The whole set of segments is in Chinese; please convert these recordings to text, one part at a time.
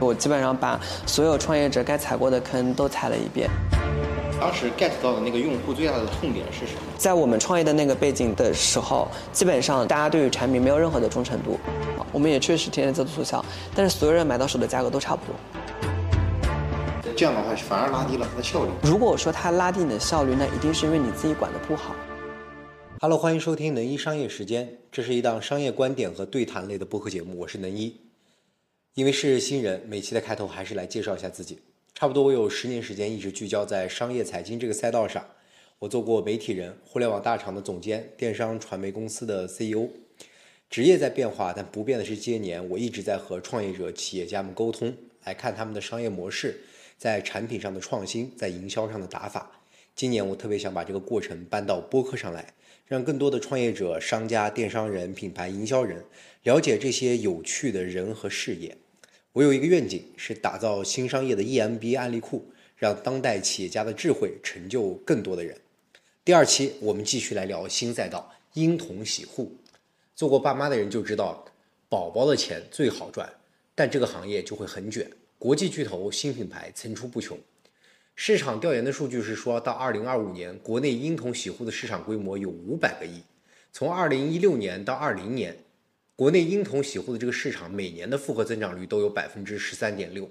我基本上把所有创业者该踩过的坑都踩了一遍。当时 get 到的那个用户最大的痛点是什么？在我们创业的那个背景的时候，基本上大家对于产品没有任何的忠诚度。我们也确实天天在做促销，但是所有人买到手的价格都差不多。这样的话反而拉低了它的效率。如果说它拉低你的效率，那一定是因为你自己管的不好。Hello，欢迎收听能一商业时间，这是一档商业观点和对谈类的播客节目，我是能一。因为是新人，每期的开头还是来介绍一下自己。差不多我有十年时间一直聚焦在商业财经这个赛道上。我做过媒体人、互联网大厂的总监、电商传媒公司的 CEO。职业在变化，但不变的是，这些年我一直在和创业者、企业家们沟通，来看他们的商业模式，在产品上的创新，在营销上的打法。今年我特别想把这个过程搬到播客上来，让更多的创业者、商家、电商人、品牌营销人了解这些有趣的人和事业。我有一个愿景，是打造新商业的 EMBA 案例库，让当代企业家的智慧成就更多的人。第二期我们继续来聊新赛道——婴童洗护。做过爸妈的人就知道，宝宝的钱最好赚，但这个行业就会很卷。国际巨头、新品牌层出不穷。市场调研的数据是说，到二零二五年，国内婴童洗护的市场规模有五百个亿。从二零一六年到二零年，国内婴童洗护的这个市场每年的复合增长率都有百分之十三点六。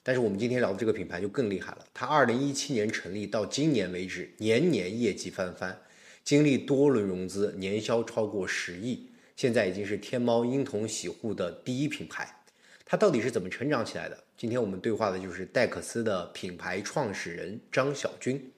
但是我们今天聊的这个品牌就更厉害了，它二零一七年成立到今年为止，年年业绩翻番，经历多轮融资，年销超过十亿。现在已经是天猫婴童洗护的第一品牌，它到底是怎么成长起来的？今天我们对话的就是戴克斯的品牌创始人张小军。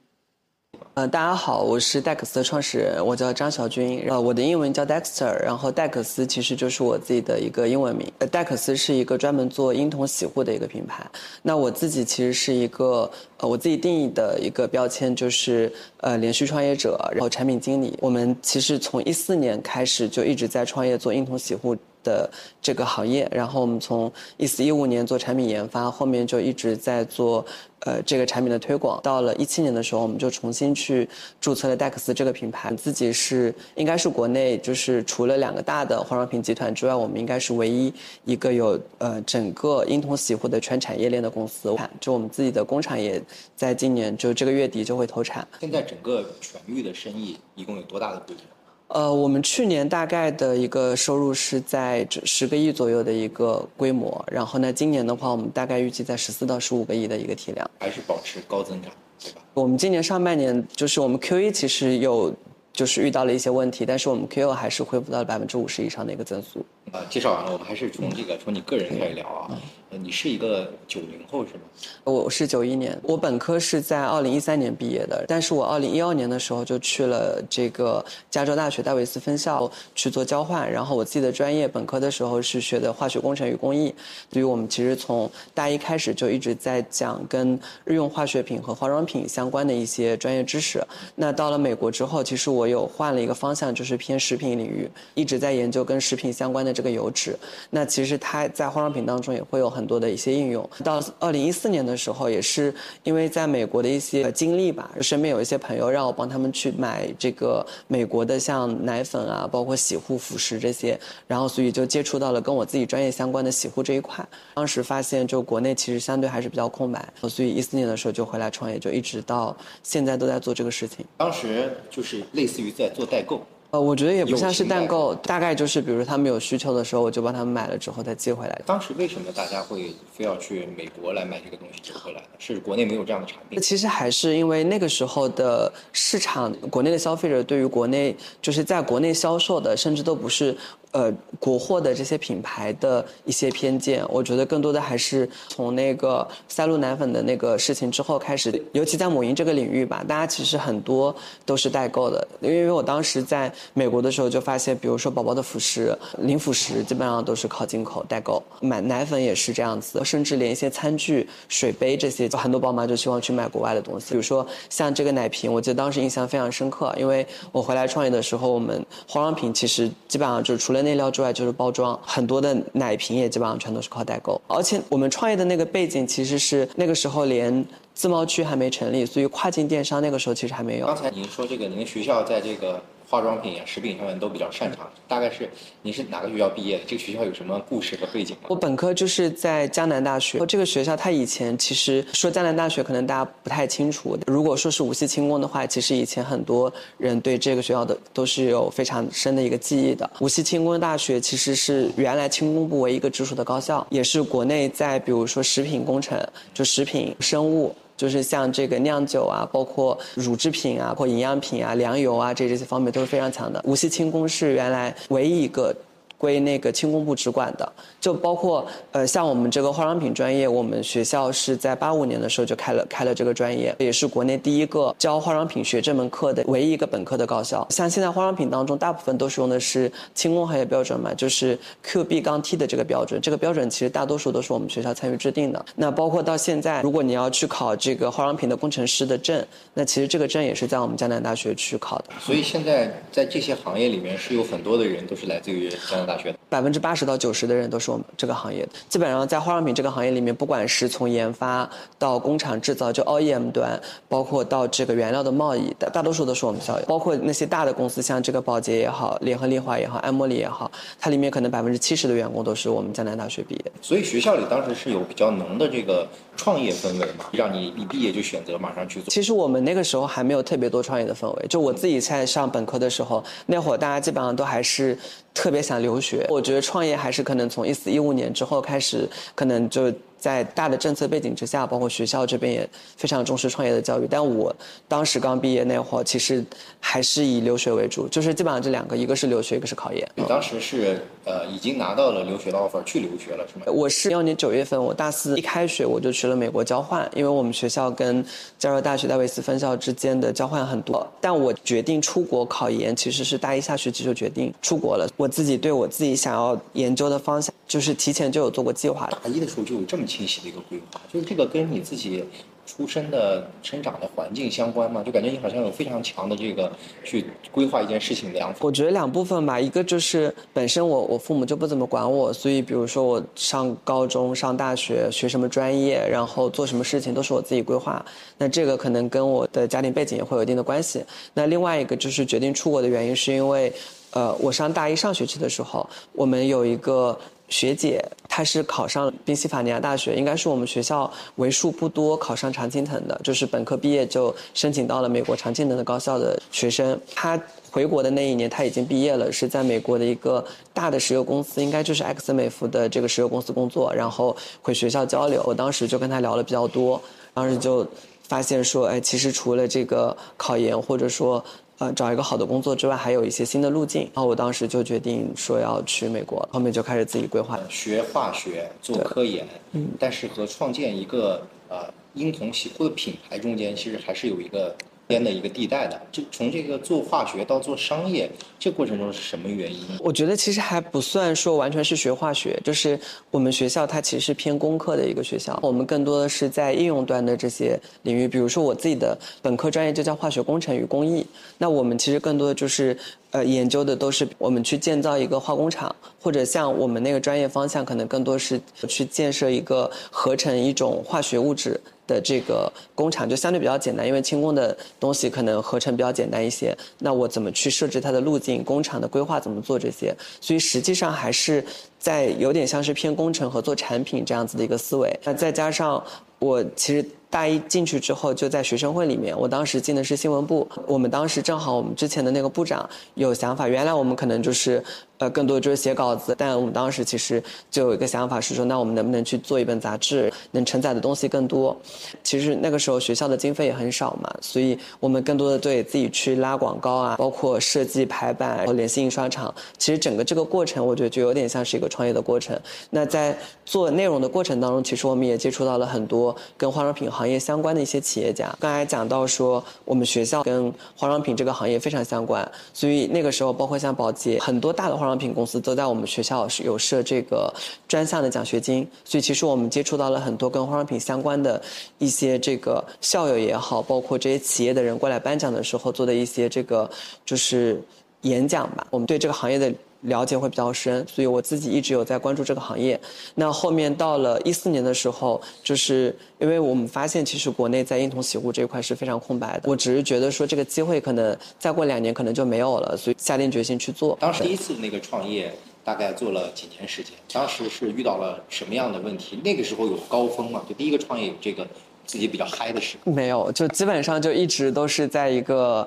呃，大家好，我是戴克斯的创始人，我叫张小军。呃，我的英文叫 Dexter，然后戴克斯其实就是我自己的一个英文名。呃戴克斯是一个专门做婴童洗护的一个品牌。那我自己其实是一个，呃，我自己定义的一个标签就是呃连续创业者，然后产品经理。我们其实从一四年开始就一直在创业做婴童洗护。的这个行业，然后我们从一四一五年做产品研发，后面就一直在做呃这个产品的推广。到了一七年的时候，我们就重新去注册了戴克斯这个品牌。自己是应该是国内就是除了两个大的化妆品集团之外，我们应该是唯一一个有呃整个婴童洗护的全产业链的公司。就我们自己的工厂也在今年就这个月底就会投产。现在整个全域的生意一共有多大的规模？呃，我们去年大概的一个收入是在十个亿左右的一个规模，然后呢，今年的话，我们大概预计在十四到十五个亿的一个体量，还是保持高增长，对吧？我们今年上半年就是我们 Q 一其实有就是遇到了一些问题，但是我们 Q 二还是恢复到了百分之五十以上的一个增速。呃，介绍完了，我们还是从这个从你个人开始聊啊。你是一个九零后是吗？我是九一年，我本科是在二零一三年毕业的，但是我二零一二年的时候就去了这个加州大学戴维斯分校去做交换，然后我自己的专业本科的时候是学的化学工程与工艺，所以我们其实从大一开始就一直在讲跟日用化学品和化妆品相关的一些专业知识。那到了美国之后，其实我有换了一个方向，就是偏食品领域，一直在研究跟食品相关的这个油脂。那其实它在化妆品当中也会有很多的一些应用。到二零一四年的时候，也是因为在美国的一些经历吧，身边有一些朋友让我帮他们去买这个美国的像奶粉啊，包括洗护辅食这些，然后所以就接触到了跟我自己专业相关的洗护这一块。当时发现就国内其实相对还是比较空白，所以一四年的时候就回来创业，就一直到现在都在做这个事情。当时就是类似于在做代购。呃，我觉得也不像是代购，大概就是比如他们有需求的时候，我就帮他们买了之后再寄回来。当时为什么大家会非要去美国来买这个东西寄回来呢？是国内没有这样的产品？其实还是因为那个时候的市场，国内的消费者对于国内就是在国内销售的，甚至都不是。呃，国货的这些品牌的一些偏见，我觉得更多的还是从那个赛璐奶粉的那个事情之后开始，尤其在母婴这个领域吧，大家其实很多都是代购的。因为我当时在美国的时候就发现，比如说宝宝的辅食、零辅食，基本上都是靠进口代购，买奶粉也是这样子，甚至连一些餐具、水杯这些，很多宝妈就希望去买国外的东西。比如说像这个奶瓶，我记得当时印象非常深刻，因为我回来创业的时候，我们化妆品其实基本上就除了内料之外就是包装，很多的奶瓶也基本上全都是靠代购。而且我们创业的那个背景其实是那个时候连自贸区还没成立，所以跨境电商那个时候其实还没有。刚才您说这个，您学校在这个化妆品啊、食品上面都比较擅长。大概是你是哪个学校毕业的？这个学校有什么故事和背景？我本科就是在江南大学。这个学校它以前其实说江南大学可能大家不太清楚。如果说是无锡轻工的话，其实以前很多人对这个学校的都是有非常深的一个记忆的。无锡轻工大学其实是原来轻工部唯一一个直属的高校，也是国内在比如说食品工程，就食品生物。就是像这个酿酒啊，包括乳制品啊，或营养品啊、粮油啊，这这些方面都是非常强的。无锡轻工是原来唯一一个。归那个轻工部直管的，就包括呃像我们这个化妆品专业，我们学校是在八五年的时候就开了开了这个专业，也是国内第一个教化妆品学这门课的唯一一个本科的高校。像现在化妆品当中，大部分都是用的是轻工行业标准嘛，就是 QB 杠 T 的这个标准。这个标准其实大多数都是我们学校参与制定的。那包括到现在，如果你要去考这个化妆品的工程师的证，那其实这个证也是在我们江南大学去考的。所以现在在这些行业里面，是有很多的人都是来自于江南。大学百分之八十到九十的人都是我们这个行业的。基本上在化妆品这个行业里面，不管是从研发到工厂制造，就 OEM 端，包括到这个原料的贸易，大大多数都是我们校友。包括那些大的公司，像这个宝洁也好，联合利华也好，爱茉莉也好，它里面可能百分之七十的员工都是我们江南大学毕业。所以学校里当时是有比较浓的这个创业氛围嘛，让你一毕业就选择马上去做。其实我们那个时候还没有特别多创业的氛围。就我自己在上本科的时候，那会儿大家基本上都还是。特别想留学，我觉得创业还是可能从一四一五年之后开始，可能就。在大的政策背景之下，包括学校这边也非常重视创业的教育。但我当时刚毕业那会儿，其实还是以留学为主，就是基本上这两个，一个是留学，一个是考研。你当时是呃已经拿到了留学的 offer 去留学了是吗？我是一二年九月份，我大四一开学我就去了美国交换，因为我们学校跟加州大学戴维斯分校之间的交换很多。但我决定出国考研，其实是大一下学期就决定出国了。我自己对我自己想要研究的方向，就是提前就有做过计划。大一的时候就有这么。清晰的一个规划，就是这个跟你自己出生的、生长的环境相关吗？就感觉你好像有非常强的这个去规划一件事情的样子。我觉得两部分吧，一个就是本身我我父母就不怎么管我，所以比如说我上高中、上大学学什么专业，然后做什么事情都是我自己规划。那这个可能跟我的家庭背景也会有一定的关系。那另外一个就是决定出国的原因，是因为呃，我上大一上学期的时候，我们有一个。学姐，她是考上宾夕法尼亚大学，应该是我们学校为数不多考上常青藤的，就是本科毕业就申请到了美国常青藤的高校的学生。她回国的那一年，她已经毕业了，是在美国的一个大的石油公司，应该就是 x 美孚的这个石油公司工作，然后回学校交流。我当时就跟她聊了比较多，当时就发现说，哎，其实除了这个考研，或者说。呃，找一个好的工作之外，还有一些新的路径。然后我当时就决定说要去美国，后面就开始自己规划。学化学，做科研，嗯，但是和创建一个呃婴童洗护的品牌中间，其实还是有一个。边的一个地带的，就从这个做化学到做商业，这过程中是什么原因？我觉得其实还不算说完全是学化学，就是我们学校它其实是偏工科的一个学校，我们更多的是在应用端的这些领域，比如说我自己的本科专业就叫化学工程与工艺，那我们其实更多的就是呃研究的都是我们去建造一个化工厂，或者像我们那个专业方向可能更多是去建设一个合成一种化学物质。的这个工厂就相对比较简单，因为轻工的东西可能合成比较简单一些。那我怎么去设置它的路径？工厂的规划怎么做这些？所以实际上还是在有点像是偏工程和做产品这样子的一个思维。那再加上我其实。大一进去之后，就在学生会里面。我当时进的是新闻部。我们当时正好，我们之前的那个部长有想法。原来我们可能就是，呃，更多就是写稿子。但我们当时其实就有一个想法，是说，那我们能不能去做一本杂志，能承载的东西更多？其实那个时候学校的经费也很少嘛，所以我们更多的对自己去拉广告啊，包括设计排版，然后联系印刷厂。其实整个这个过程，我觉得就有点像是一个创业的过程。那在做内容的过程当中，其实我们也接触到了很多跟化妆品行。业相关的一些企业家，刚才讲到说，我们学校跟化妆品这个行业非常相关，所以那个时候，包括像宝洁，很多大的化化妆品公司都在我们学校有设这个专项的奖学金，所以其实我们接触到了很多跟化妆品相关的一些这个校友也好，包括这些企业的人过来颁奖的时候做的一些这个就是演讲吧，我们对这个行业的。了解会比较深，所以我自己一直有在关注这个行业。那后面到了一四年的时候，就是因为我们发现其实国内在婴童洗护这一块是非常空白的，我只是觉得说这个机会可能再过两年可能就没有了，所以下定决心去做。当时第一次那个创业大概做了几年时间，当时是遇到了什么样的问题？那个时候有高峰嘛？就第一个创业有这个自己比较嗨的时刻？没有，就基本上就一直都是在一个。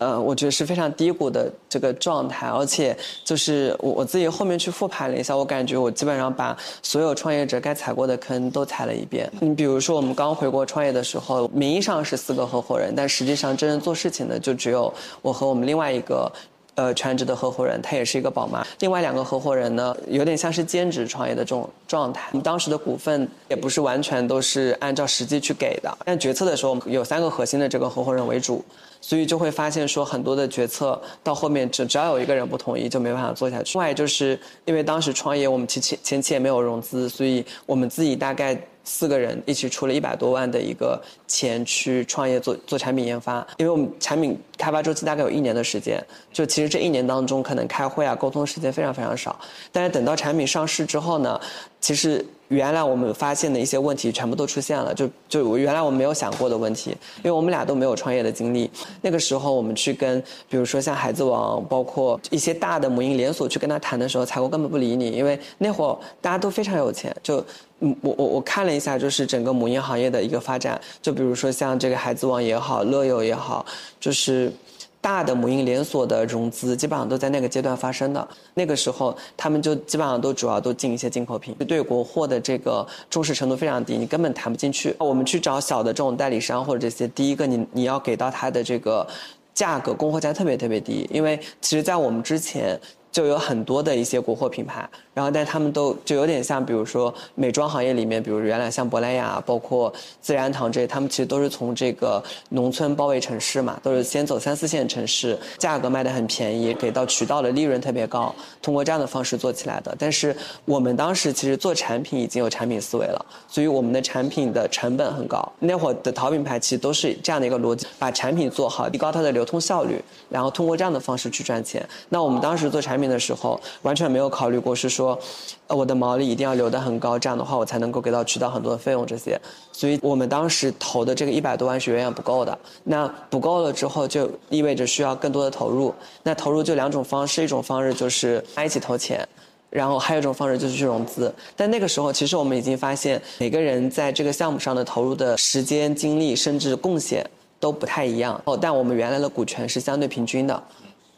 呃，我觉得是非常低谷的这个状态，而且就是我我自己后面去复盘了一下，我感觉我基本上把所有创业者该踩过的坑都踩了一遍。你比如说，我们刚回国创业的时候，名义上是四个合伙人，但实际上真正做事情的就只有我和我们另外一个。呃，全职的合伙人，他也是一个宝妈。另外两个合伙人呢，有点像是兼职创业的这种状态。我们当时的股份也不是完全都是按照实际去给的，但决策的时候有三个核心的这个合伙人为主，所以就会发现说很多的决策到后面只只要有一个人不同意，就没办法做下去。另外就是因为当时创业，我们前前前期也没有融资，所以我们自己大概。四个人一起出了一百多万的一个钱去创业做做产品研发，因为我们产品开发周期大概有一年的时间，就其实这一年当中可能开会啊沟通时间非常非常少，但是等到产品上市之后呢，其实。原来我们发现的一些问题全部都出现了，就就原来我们没有想过的问题，因为我们俩都没有创业的经历。那个时候我们去跟，比如说像孩子王，包括一些大的母婴连锁去跟他谈的时候，采购根本不理你，因为那会儿大家都非常有钱。就，嗯，我我我看了一下，就是整个母婴行业的一个发展，就比如说像这个孩子王也好，乐友也好，就是。大的母婴连锁的融资基本上都在那个阶段发生的，那个时候他们就基本上都主要都进一些进口品，对国货的这个重视程度非常低，你根本谈不进去。我们去找小的这种代理商或者这些，第一个你你要给到他的这个价格供货价特别特别低，因为其实在我们之前。就有很多的一些国货品牌，然后但他们都就有点像，比如说美妆行业里面，比如原来像珀莱雅，包括自然堂这些，他们其实都是从这个农村包围城市嘛，都是先走三四线城市，价格卖的很便宜，给到渠道的利润特别高，通过这样的方式做起来的。但是我们当时其实做产品已经有产品思维了，所以我们的产品的成本很高。那会儿的淘品牌其实都是这样的一个逻辑，把产品做好，提高它的流通效率，然后通过这样的方式去赚钱。那我们当时做产品。面的时候完全没有考虑过是说，呃，我的毛利一定要留得很高，这样的话我才能够给到渠道很多的费用这些。所以我们当时投的这个一百多万是远远不够的。那不够了之后，就意味着需要更多的投入。那投入就两种方式，一种方式就是大家一起投钱，然后还有一种方式就是去融资。但那个时候，其实我们已经发现每个人在这个项目上的投入的时间、精力，甚至贡献都不太一样。哦，但我们原来的股权是相对平均的。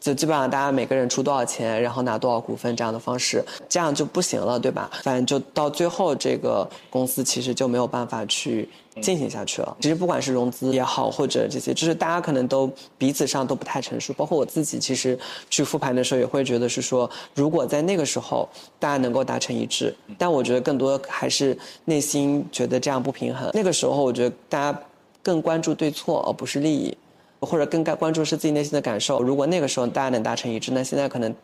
就基本上大家每个人出多少钱，然后拿多少股份这样的方式，这样就不行了，对吧？反正就到最后，这个公司其实就没有办法去进行下去了。其实不管是融资也好，或者这些，就是大家可能都彼此上都不太成熟。包括我自己，其实去复盘的时候也会觉得是说，如果在那个时候大家能够达成一致，但我觉得更多还是内心觉得这样不平衡。那个时候，我觉得大家更关注对错，而不是利益。或者更该关注是自己内心的感受。如果那个时候大家能达成一致，那现在可能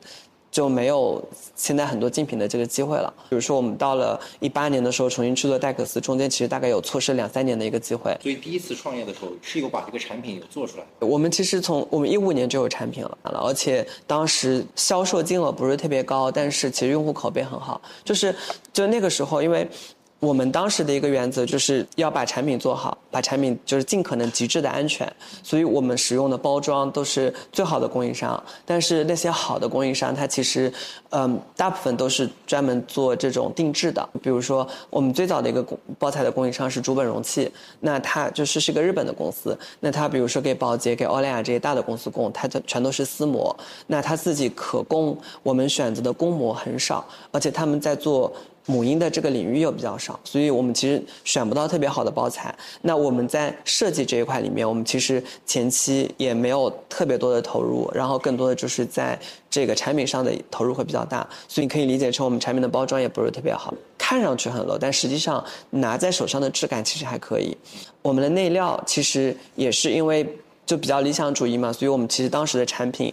就没有现在很多竞品的这个机会了。比如说，我们到了一八年的时候重新去做戴克斯，中间其实大概有错失两三年的一个机会。所以第一次创业的时候是有把这个产品有做出来。我们其实从我们一五年就有产品了，而且当时销售金额不是特别高，但是其实用户口碑很好。就是就那个时候，因为。我们当时的一个原则就是要把产品做好，把产品就是尽可能极致的安全，所以我们使用的包装都是最好的供应商。但是那些好的供应商，它其实，嗯，大部分都是专门做这种定制的。比如说，我们最早的一个包材的供应商是竹本容器，那它就是是个日本的公司。那它比如说给宝洁、给欧莱雅这些大的公司供，它的全都是丝膜。那它自己可供我们选择的公膜很少，而且他们在做。母婴的这个领域又比较少，所以我们其实选不到特别好的包材。那我们在设计这一块里面，我们其实前期也没有特别多的投入，然后更多的就是在这个产品上的投入会比较大。所以你可以理解成我们产品的包装也不是特别好，看上去很 low，但实际上拿在手上的质感其实还可以。我们的内料其实也是因为就比较理想主义嘛，所以我们其实当时的产品。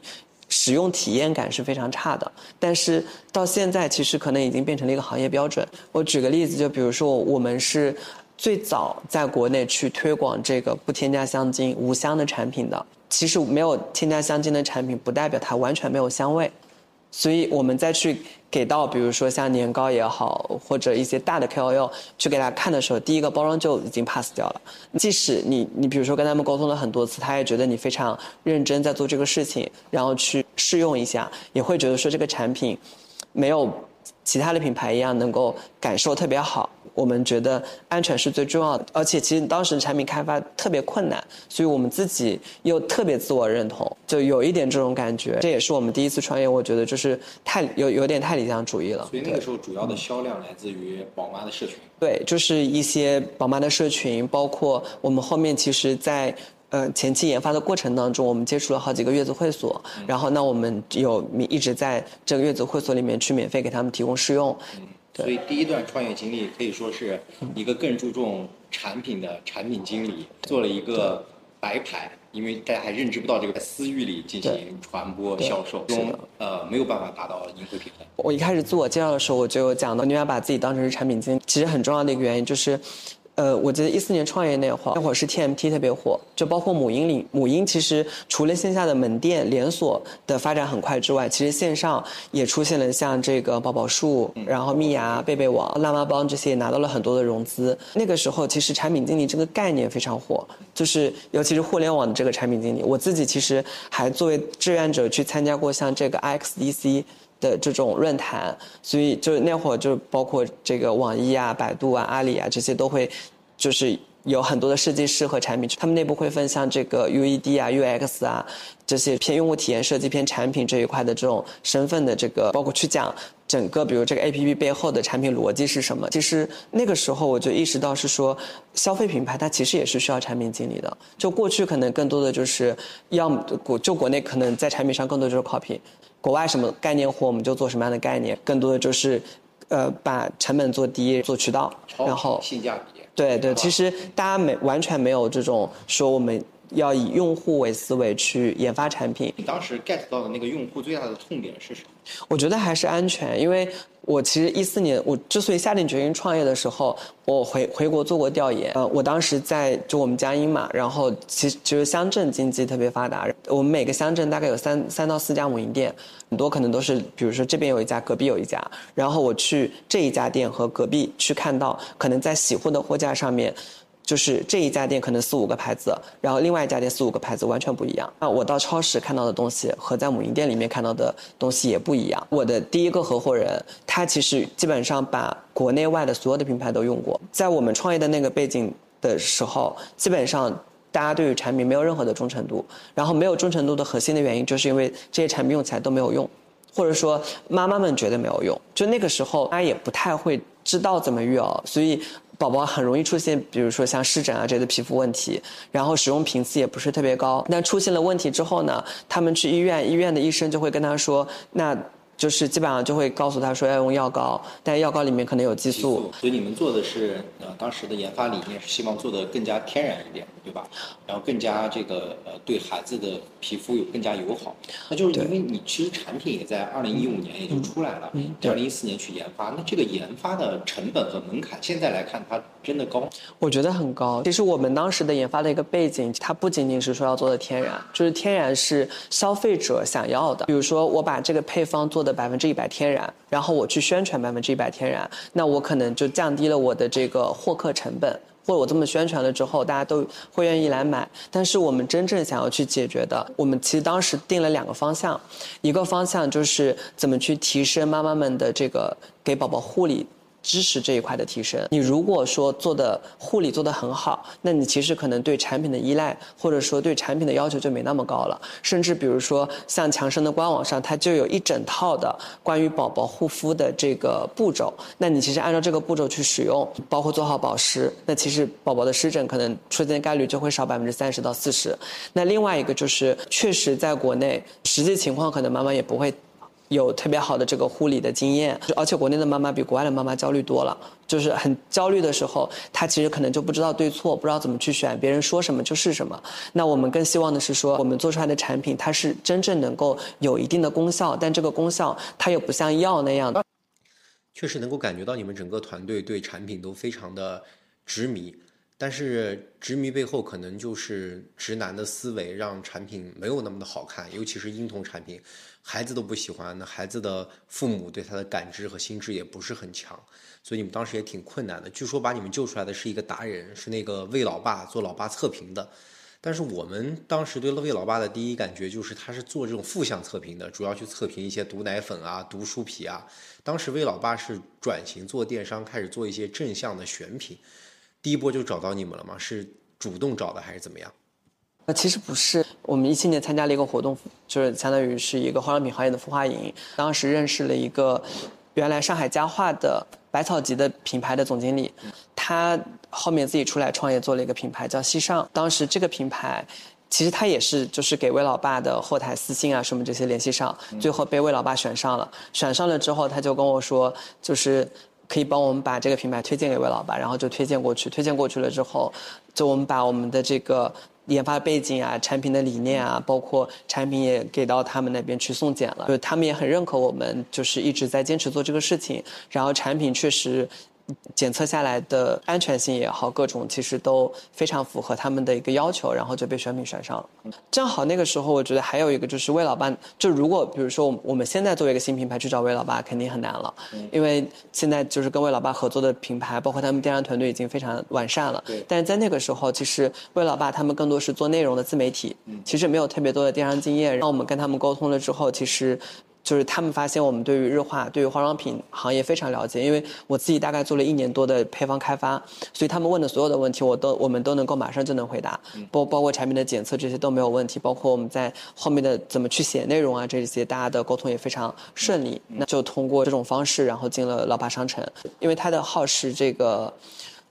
使用体验感是非常差的，但是到现在其实可能已经变成了一个行业标准。我举个例子，就比如说我们是最早在国内去推广这个不添加香精、无香的产品的。其实没有添加香精的产品，不代表它完全没有香味。所以我们再去给到，比如说像年糕也好，或者一些大的 KOL 去给他看的时候，第一个包装就已经 pass 掉了。即使你你比如说跟他们沟通了很多次，他也觉得你非常认真在做这个事情，然后去试用一下，也会觉得说这个产品没有其他的品牌一样能够感受特别好。我们觉得安全是最重要的，而且其实当时产品开发特别困难，所以我们自己又特别自我认同，就有一点这种感觉。这也是我们第一次创业，我觉得就是太有有点太理想主义了。所以那个时候主要的销量来自于宝妈的社群。对，就是一些宝妈的社群，包括我们后面其实，在呃前期研发的过程当中，我们接触了好几个月子会所，然后那我们有一直在这个月子会所里面去免费给他们提供试用。所以第一段创业经历可以说是一个更注重产品的产品经理做了一个白牌，因为大家还认知不到这个私域里进行传播销售中，呃，没有办法达到盈亏平衡。我一开始自我介绍的时候，我就讲到，你要把自己当成是产品经理，其实很重要的一个原因就是。呃，我记得一四年创业那会儿，那会儿是 TMT 特别火，就包括母婴里，母婴其实除了线下的门店连锁的发展很快之外，其实线上也出现了像这个宝宝树，然后蜜芽、贝贝网、辣妈帮这些也拿到了很多的融资。那个时候其实产品经理这个概念非常火，就是尤其是互联网的这个产品经理，我自己其实还作为志愿者去参加过像这个 IXDC。的这种论坛，所以就那会儿就包括这个网易啊、百度啊、阿里啊这些都会，就是有很多的设计师和产品，他们内部会分像这个 UED 啊、UX 啊这些偏用户体验设计、偏产品这一块的这种身份的这个，包括去讲整个比如这个 APP 背后的产品逻辑是什么。其实那个时候我就意识到是说，消费品牌它其实也是需要产品经理的。就过去可能更多的就是要么国就国内可能在产品上更多就是 copy。国外什么概念货，我们就做什么样的概念，更多的就是，呃，把成本做低，做渠道，然后性价比。对对，其实大家没完全没有这种说我们要以用户为思维去研发产品。你当时 get 到的那个用户最大的痛点是什么？我觉得还是安全，因为。我其实一四年，我之所以下定决心创业的时候，我回回国做过调研。呃，我当时在就我们江阴嘛，然后其实就是乡镇经济特别发达，我们每个乡镇大概有三三到四家母婴店，很多可能都是比如说这边有一家，隔壁有一家，然后我去这一家店和隔壁去看到，可能在洗护的货架上面。就是这一家店可能四五个牌子，然后另外一家店四五个牌子完全不一样。那我到超市看到的东西和在母婴店里面看到的东西也不一样。我的第一个合伙人，他其实基本上把国内外的所有的品牌都用过。在我们创业的那个背景的时候，基本上大家对于产品没有任何的忠诚度。然后没有忠诚度的核心的原因，就是因为这些产品用起来都没有用，或者说妈妈们觉得没有用。就那个时候，大家也不太会知道怎么育儿，所以。宝宝很容易出现，比如说像湿疹啊这类的皮肤问题，然后使用频次也不是特别高。那出现了问题之后呢，他们去医院，医院的医生就会跟他说，那。就是基本上就会告诉他说要用药膏，但药膏里面可能有激素。所以你们做的是呃当时的研发理念是希望做的更加天然一点，对吧？然后更加这个呃对孩子的皮肤有更加友好。那就是因为你其实产品也在二零一五年也就出来了，二零一四年去研发，那这个研发的成本和门槛现在来看它真的高？我觉得很高。其实我们当时的研发的一个背景，它不仅仅是说要做的天然，就是天然是消费者想要的。比如说我把这个配方做。的百分之一百天然，然后我去宣传百分之一百天然，那我可能就降低了我的这个获客成本，或者我这么宣传了之后，大家都会愿意来买。但是我们真正想要去解决的，我们其实当时定了两个方向，一个方向就是怎么去提升妈妈们的这个给宝宝护理。知识这一块的提升，你如果说做的护理做得很好，那你其实可能对产品的依赖，或者说对产品的要求就没那么高了。甚至比如说像强生的官网上，它就有一整套的关于宝宝护肤的这个步骤。那你其实按照这个步骤去使用，包括做好保湿，那其实宝宝的湿疹可能出现概率就会少百分之三十到四十。那另外一个就是，确实在国内实际情况可能妈妈也不会。有特别好的这个护理的经验，而且国内的妈妈比国外的妈妈焦虑多了。就是很焦虑的时候，她其实可能就不知道对错，不知道怎么去选，别人说什么就是什么。那我们更希望的是说，我们做出来的产品，它是真正能够有一定的功效，但这个功效它又不像药那样。确实能够感觉到你们整个团队对产品都非常的执迷。但是执迷背后可能就是直男的思维，让产品没有那么的好看，尤其是婴童产品，孩子都不喜欢，那孩子的父母对他的感知和心智也不是很强，所以你们当时也挺困难的。据说把你们救出来的是一个达人，是那个魏老爸做老爸测评的。但是我们当时对魏老爸的第一感觉就是他是做这种负向测评的，主要去测评一些毒奶粉啊、毒书皮啊。当时魏老爸是转型做电商，开始做一些正向的选品。第一波就找到你们了吗？是主动找的还是怎么样？呃，其实不是，我们一七年参加了一个活动，就是相当于是一个化妆品行业的孵化营。当时认识了一个原来上海家化的百草集的品牌的总经理，他后面自己出来创业做了一个品牌叫西尚。当时这个品牌，其实他也是就是给魏老爸的后台私信啊什么这些联系上，最后被魏老爸选上了。选上了之后，他就跟我说，就是。可以帮我们把这个品牌推荐给魏老爸，然后就推荐过去。推荐过去了之后，就我们把我们的这个研发背景啊、产品的理念啊，包括产品也给到他们那边去送检了。就他们也很认可我们，就是一直在坚持做这个事情。然后产品确实。检测下来的安全性也好，各种其实都非常符合他们的一个要求，然后就被选品选上了。正好那个时候，我觉得还有一个就是魏老爸，就如果比如说我们现在作为一个新品牌去找魏老爸，肯定很难了，因为现在就是跟魏老爸合作的品牌，包括他们电商团队已经非常完善了。但是在那个时候，其实魏老爸他们更多是做内容的自媒体，其实没有特别多的电商经验。然后我们跟他们沟通了之后，其实。就是他们发现我们对于日化、对于化妆品行业非常了解，因为我自己大概做了一年多的配方开发，所以他们问的所有的问题，我都我们都能够马上就能回答，包包括产品的检测这些都没有问题，包括我们在后面的怎么去写内容啊这些，大家的沟通也非常顺利。那就通过这种方式，然后进了老爸商城，因为他的号是这个。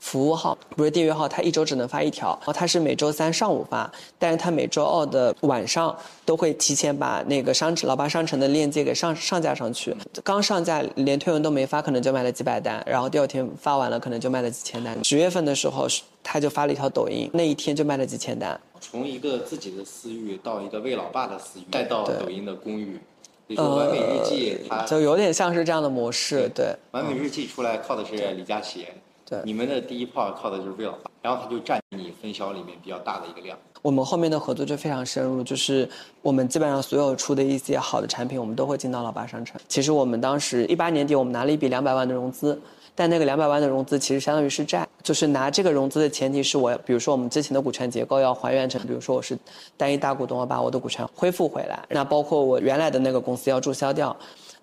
服务号不是订阅号，它一周只能发一条，然后它是每周三上午发，但是它每周二的晚上都会提前把那个商城老爸商城的链接给上上架上去，刚上架连推文都没发，可能就卖了几百单，然后第二天发完了，可能就卖了几千单。十月份的时候，他就发了一条抖音，那一天就卖了几千单。从一个自己的私域到一个为老爸的私域，再到抖音的公域，比如说完美日记，它就有点像是这样的模式，对。完美日记出来靠的是李佳琦。对，你们的第一炮靠的就是魏老板，然后他就占你分销里面比较大的一个量。我们后面的合作就非常深入，就是我们基本上所有出的一些好的产品，我们都会进到老八商城。其实我们当时一八年底，我们拿了一笔两百万的融资，但那个两百万的融资其实相当于是债，就是拿这个融资的前提是我，比如说我们之前的股权结构要还原成，比如说我是单一大股东，我把我的股权恢复回来，那包括我原来的那个公司要注销掉。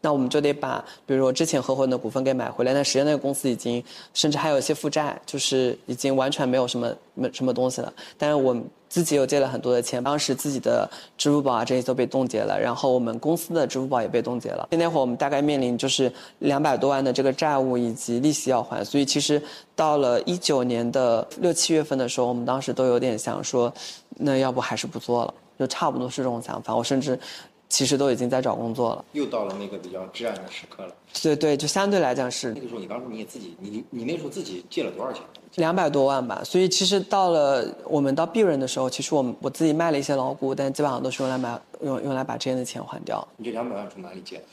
那我们就得把，比如说之前合伙人的股份给买回来。那实际上那个公司已经，甚至还有一些负债，就是已经完全没有什么没什么东西了。但是我自己又借了很多的钱，当时自己的支付宝啊这些都被冻结了，然后我们公司的支付宝也被冻结了。那会儿我们大概面临就是两百多万的这个债务以及利息要还，所以其实到了一九年的六七月份的时候，我们当时都有点想说，那要不还是不做了，就差不多是这种想法。我甚至。其实都已经在找工作了，又到了那个比较至暗的时刻了。对对，就相对来讲是。那个时候你当时你也自己，你你那时候自己借了多少钱？两百多万吧。所以其实到了我们到 B 润的时候，其实我们我自己卖了一些老股，但基本上都是用来买用用来把之前的钱还掉。你这两百万从哪里借的？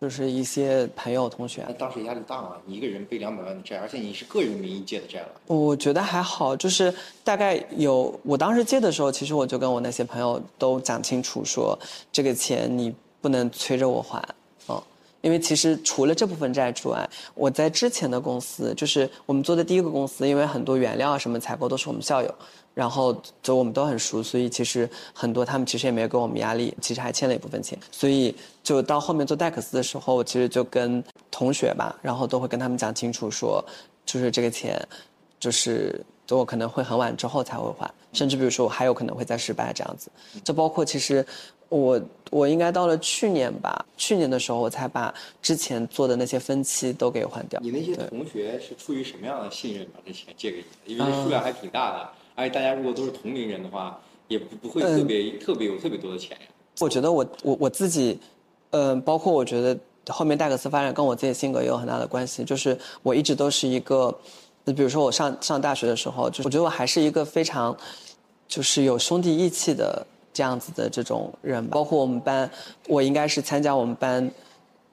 就是一些朋友同学，当时压力大吗？你一个人背两百万的债，而且你是个人名义借的债了。我觉得还好，就是大概有，我当时借的时候，其实我就跟我那些朋友都讲清楚，说这个钱你不能催着我还，嗯，因为其实除了这部分债之外，我在之前的公司，就是我们做的第一个公司，因为很多原料啊什么采购都是我们校友。然后就我们都很熟，所以其实很多他们其实也没有给我们压力，其实还欠了一部分钱。所以就到后面做戴克斯的时候，我其实就跟同学吧，然后都会跟他们讲清楚说，就是这个钱，就是我可能会很晚之后才会还，甚至比如说我还有可能会再失败这样子。就包括其实我我应该到了去年吧，去年的时候我才把之前做的那些分期都给还掉。你那些同学是出于什么样的信任把这钱借给你的？因为数量还挺大的。而且大家如果都是同龄人的话，也不不会特别特别有特别多的钱呀。我觉得我我我自己，嗯，包括我觉得后面戴克斯发展跟我自己性格也有很大的关系。就是我一直都是一个，比如说我上上大学的时候，就我觉得我还是一个非常，就是有兄弟义气的这样子的这种人。包括我们班，我应该是参加我们班，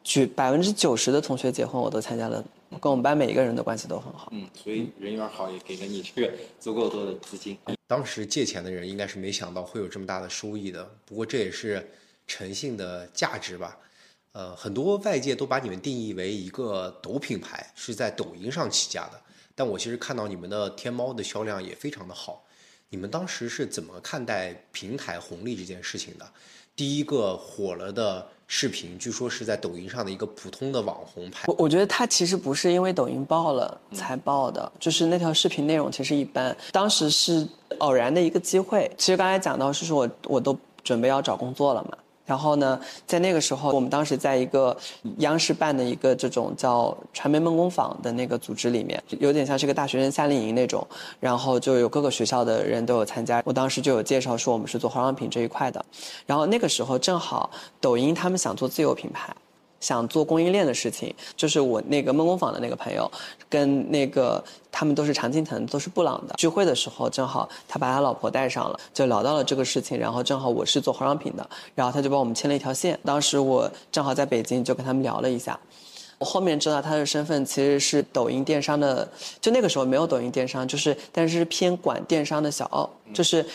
举百分之九十的同学结婚，我都参加了跟我们班每一个人的关系都很好。嗯，所以人缘好也给了你这个足够多的资金。当时借钱的人应该是没想到会有这么大的收益的，不过这也是诚信的价值吧。呃，很多外界都把你们定义为一个抖品牌，是在抖音上起家的。但我其实看到你们的天猫的销量也非常的好。你们当时是怎么看待平台红利这件事情的？第一个火了的视频，据说是在抖音上的一个普通的网红拍。我我觉得他其实不是因为抖音爆了才爆的，就是那条视频内容其实一般。当时是偶然的一个机会。其实刚才讲到是说我我都准备要找工作了嘛。然后呢，在那个时候，我们当时在一个央视办的一个这种叫传媒梦工坊的那个组织里面，有点像是个大学生夏令营那种，然后就有各个学校的人都有参加。我当时就有介绍说我们是做化妆品这一块的，然后那个时候正好抖音他们想做自有品牌。想做供应链的事情，就是我那个梦工坊的那个朋友，跟那个他们都是常青藤，都是布朗的。聚会的时候，正好他把他老婆带上了，就聊到了这个事情。然后正好我是做化妆品的，然后他就帮我们牵了一条线。当时我正好在北京，就跟他们聊了一下。我后面知道他的身份其实是抖音电商的，就那个时候没有抖音电商，就是但是偏管电商的小奥，就是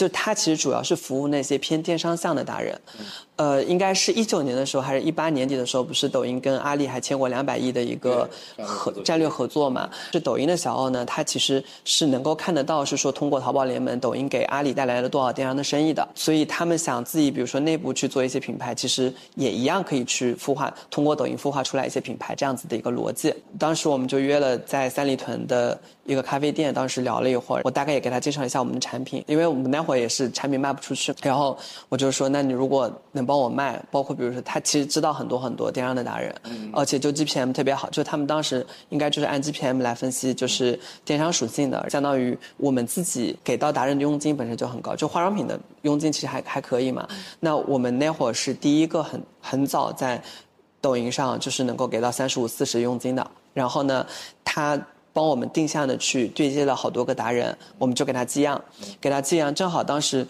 就他其实主要是服务那些偏电商向的达人。呃，应该是一九年的时候，还是一八年底的时候，不是抖音跟阿里还签过两百亿的一个合战略合作嘛？是抖音的小奥呢，他其实是能够看得到，是说通过淘宝联盟，抖音给阿里带来了多少电商的生意的，所以他们想自己，比如说内部去做一些品牌，其实也一样可以去孵化，通过抖音孵化出来一些品牌，这样子的一个逻辑。当时我们就约了在三里屯的一个咖啡店，当时聊了一会儿，我大概也给他介绍一下我们的产品，因为我们那会儿也是产品卖不出去，然后我就说，那你如果能。帮我卖，包括比如说他其实知道很多很多电商的达人，而且就 GPM 特别好，就他们当时应该就是按 GPM 来分析，就是电商属性的，相当于我们自己给到达人的佣金本身就很高，就化妆品的佣金其实还还可以嘛。那我们那会儿是第一个很很早在抖音上就是能够给到三十五四十佣金的，然后呢，他帮我们定向的去对接了好多个达人，我们就给他寄样，给他寄样，正好当时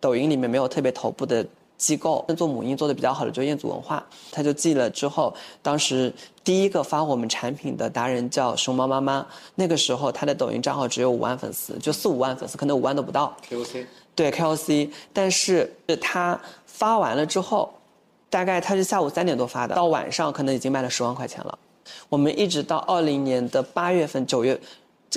抖音里面没有特别头部的。机构做母婴做的比较好的就彦祖文化，他就寄了之后，当时第一个发我们产品的达人叫熊猫妈妈，那个时候他的抖音账号只有五万粉丝，就四五万粉丝，可能五万都不到。KOC。对 KOC，但是他发完了之后，大概他是下午三点多发的，到晚上可能已经卖了十万块钱了。我们一直到二零年的八月份、九月，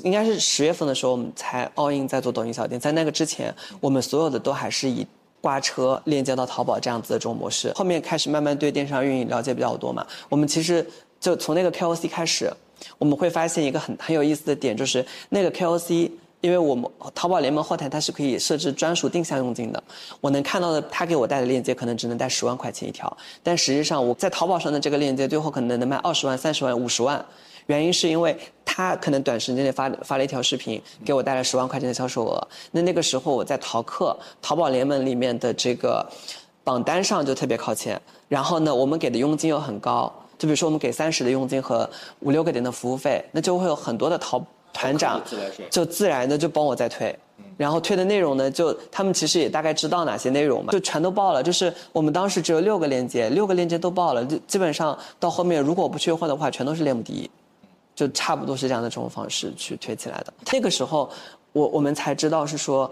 应该是十月份的时候，我们才 all in 在做抖音小店，在那个之前，我们所有的都还是以。挂车链接到淘宝这样子的这种模式，后面开始慢慢对电商运营了解比较多嘛。我们其实就从那个 KOC 开始，我们会发现一个很很有意思的点，就是那个 KOC，因为我们淘宝联盟后台它是可以设置专属定向佣金的。我能看到的，他给我带的链接可能只能带十万块钱一条，但实际上我在淘宝上的这个链接最后可能能卖二十万、三十万、五十万。原因是因为他可能短时间内发发了一条视频，给我带来十万块钱的销售额。那那个时候我在淘客、淘宝联盟里面的这个榜单上就特别靠前。然后呢，我们给的佣金又很高，就比如说我们给三十的佣金和五六个点的服务费，那就会有很多的淘团长就自然的就帮我在推。然后推的内容呢，就他们其实也大概知道哪些内容嘛，就全都报了。就是我们当时只有六个链接，六个链接都报了，就基本上到后面如果不缺货的话，全都是链目第一。就差不多是这样的这种方式去推起来的。那个时候，我我们才知道是说，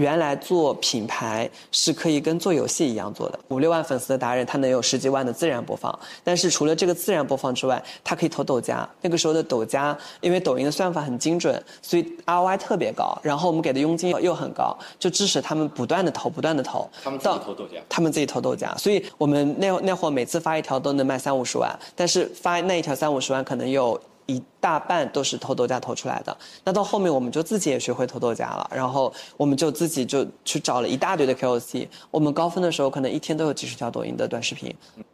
原来做品牌是可以跟做游戏一样做的。五六万粉丝的达人，他能有十几万的自然播放。但是除了这个自然播放之外，他可以投抖加。那个时候的抖加，因为抖音的算法很精准，所以 ROI 特别高。然后我们给的佣金又很高，就支持他们不断的投，不断的投。他们自己投抖加。他们自己投抖加，所以我们那那会儿每次发一条都能卖三五十万，但是发那一条三五十万可能有。一大半都是投豆荚投出来的，那到后面我们就自己也学会投豆荚了，然后我们就自己就去找了一大堆的 KOC，我们高峰的时候可能一天都有几十条抖音的短视频。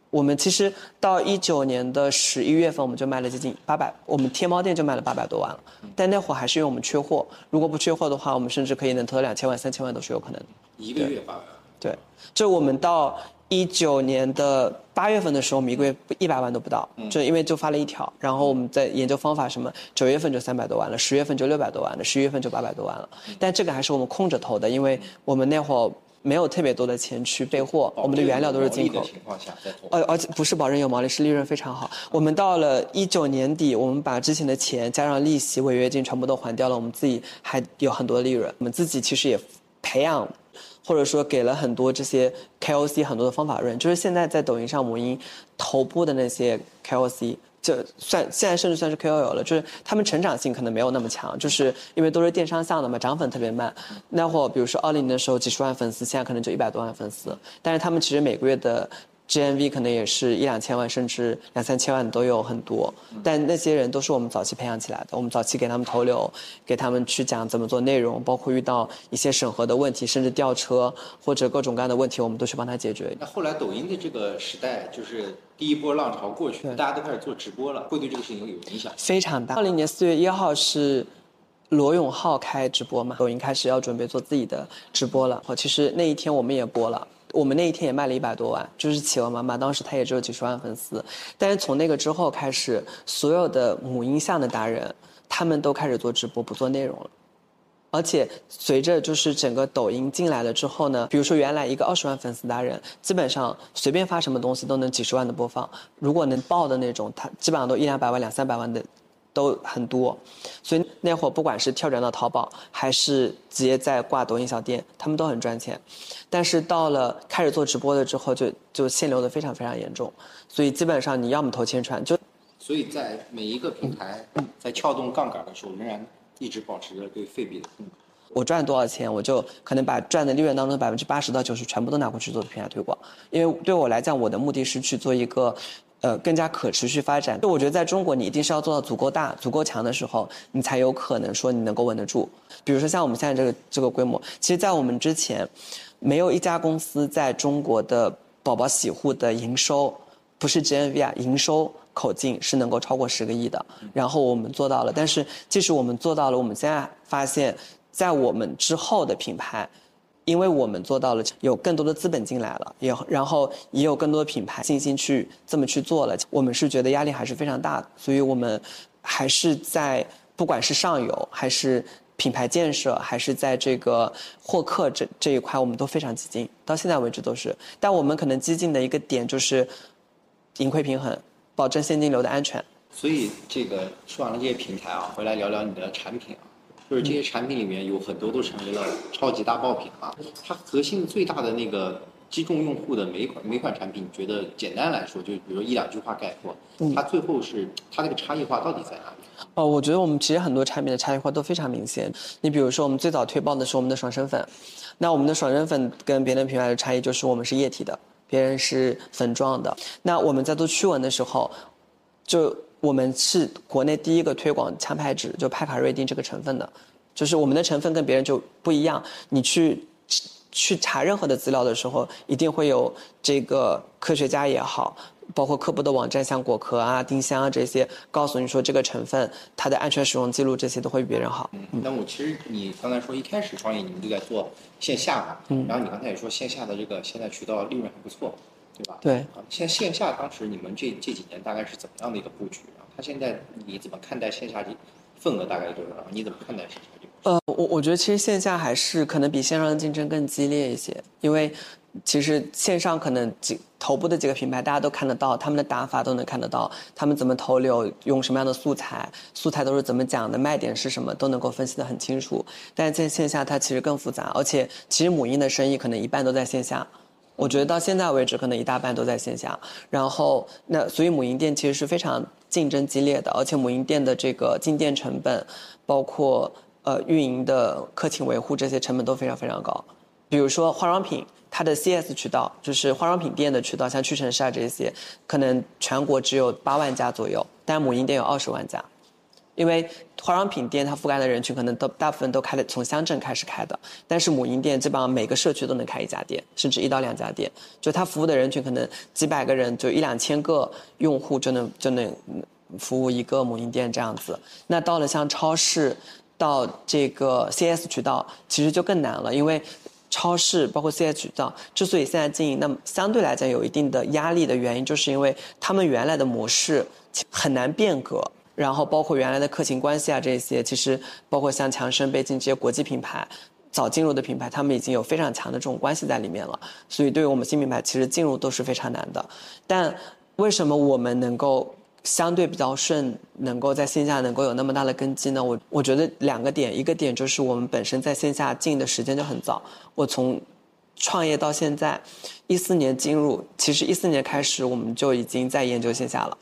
我们其实到一九年的十一月份，我们就卖了接近八百，我们天猫店就卖了八百多万了。但那会儿还是因为我们缺货，如果不缺货的话，我们甚至可以能投两千万、三千万都是有可能的。一个月八百万。对，就我们到。一九年的八月份的时候，我们一个月一百万都不到，就因为就发了一条，然后我们在研究方法什么，九月份就三百多万了，十月份就六百多万了，十一月份就八百多万了。但这个还是我们空着投的，因为我们那会儿没有特别多的钱去备货，我们的原料都是进口。呃，而且不是保证有毛利，是利润非常好。我们到了一九年底，我们把之前的钱加上利息、违约金全部都还掉了，我们自己还有很多利润。我们自己其实也培养，或者说给了很多这些 KOC 很多的方法论，就是现在在抖音上、母婴头部的那些 KOC。就算现在甚至算是 KOL 了，就是他们成长性可能没有那么强，就是因为都是电商向的嘛，涨粉特别慢。那会儿比如说二零年的时候几十万粉丝，现在可能就一百多万粉丝，但是他们其实每个月的。GMV 可能也是一两千万，甚至两三千万都有很多，但那些人都是我们早期培养起来的。我们早期给他们投流，给他们去讲怎么做内容，包括遇到一些审核的问题，甚至吊车或者各种各样的问题，我们都去帮他解决。那后来抖音的这个时代，就是第一波浪潮过去，大家都开始做直播了，会对这个事情有影响？非常大。二零年四月一号是罗永浩开直播嘛，抖音开始要准备做自己的直播了。其实那一天我们也播了。我们那一天也卖了一百多万，就是企鹅妈妈，当时她也只有几十万粉丝，但是从那个之后开始，所有的母婴像的达人，他们都开始做直播，不做内容了。而且随着就是整个抖音进来了之后呢，比如说原来一个二十万粉丝达人，基本上随便发什么东西都能几十万的播放，如果能爆的那种，他基本上都一两百万、两三百万的。都很多，所以那会儿不管是跳转到淘宝，还是直接在挂抖音小店，他们都很赚钱。但是到了开始做直播了之后，就就限流的非常非常严重，所以基本上你要么投千川，就所以在每一个平台在撬动杠杆的时候，仍然一直保持着对费比的控制。我赚多少钱，我就可能把赚的利润当中百分之八十到九十全部都拿过去做平台推广，因为对我来讲，我的目的是去做一个。呃，更加可持续发展。就我觉得，在中国，你一定是要做到足够大、足够强的时候，你才有可能说你能够稳得住。比如说，像我们现在这个这个规模，其实，在我们之前，没有一家公司在中国的宝宝洗护的营收，不是 GMV 啊，营收口径是能够超过十个亿的。然后我们做到了，但是即使我们做到了，我们现在发现，在我们之后的品牌。因为我们做到了，有更多的资本进来了，也然后也有更多的品牌信心去这么去做了。我们是觉得压力还是非常大的，所以我们还是在不管是上游还是品牌建设，还是在这个获客这这一块，我们都非常激进。到现在为止都是，但我们可能激进的一个点就是盈亏平衡，保证现金流的安全。所以这个说完了这些平台啊，回来聊聊你的产品啊。就是这些产品里面有很多都成为了超级大爆品啊！它核心最大的那个击中用户的每款每款产品，你觉得简单来说，就比如一两句话概括，它最后是它那个差异化到底在哪里？哦，我觉得我们其实很多产品的差异化都非常明显。你比如说，我们最早推爆的是我们的爽身粉，那我们的爽身粉跟别的品牌的差异就是我们是液体的，别人是粉状的。那我们在做驱蚊的时候，就。我们是国内第一个推广羟牌质，就派卡瑞丁这个成分的，就是我们的成分跟别人就不一样。你去去查任何的资料的时候，一定会有这个科学家也好，包括科普的网站，像果壳啊、丁香啊这些，告诉你说这个成分它的安全使用记录这些都会比别人好。嗯，那我其实你刚才说一开始创业你们就在做线下嘛，嗯，然后你刚才也说线下的这个现在渠道利润还不错。对吧？对啊，现线下当时你们这这几年大概是怎么样的一个布局啊？它现在你怎么看待线下的份额大概多少？你怎么看待线下这个？呃，我我觉得其实线下还是可能比线上的竞争更激烈一些，因为其实线上可能几头部的几个品牌大家都看得到，他们的打法都能看得到，他们怎么投流，用什么样的素材，素材都是怎么讲的，卖点是什么，都能够分析得很清楚。但是在线下它其实更复杂，而且其实母婴的生意可能一半都在线下。我觉得到现在为止，可能一大半都在线下。然后，那所以母婴店其实是非常竞争激烈的，而且母婴店的这个进店成本，包括呃运营的客情维护这些成本都非常非常高。比如说化妆品，它的 CS 渠道就是化妆品店的渠道，像屈臣氏啊这些，可能全国只有八万家左右，但母婴店有二十万家。因为化妆品店它覆盖的人群可能都大部分都开的从乡镇开始开的，但是母婴店基本上每个社区都能开一家店，甚至一到两家店。就它服务的人群可能几百个人，就一两千个用户就能就能服务一个母婴店这样子。那到了像超市，到这个 CS 渠道，其实就更难了，因为超市包括 CS 渠道之所以现在经营那么相对来讲有一定的压力的原因，就是因为他们原来的模式很难变革。然后包括原来的客情关系啊，这些其实包括像强生、贝金这些国际品牌，早进入的品牌，他们已经有非常强的这种关系在里面了，所以对于我们新品牌，其实进入都是非常难的。但为什么我们能够相对比较顺，能够在线下能够有那么大的根基呢？我我觉得两个点，一个点就是我们本身在线下进的时间就很早，我从创业到现在，一四年进入，其实一四年开始我们就已经在研究线下了。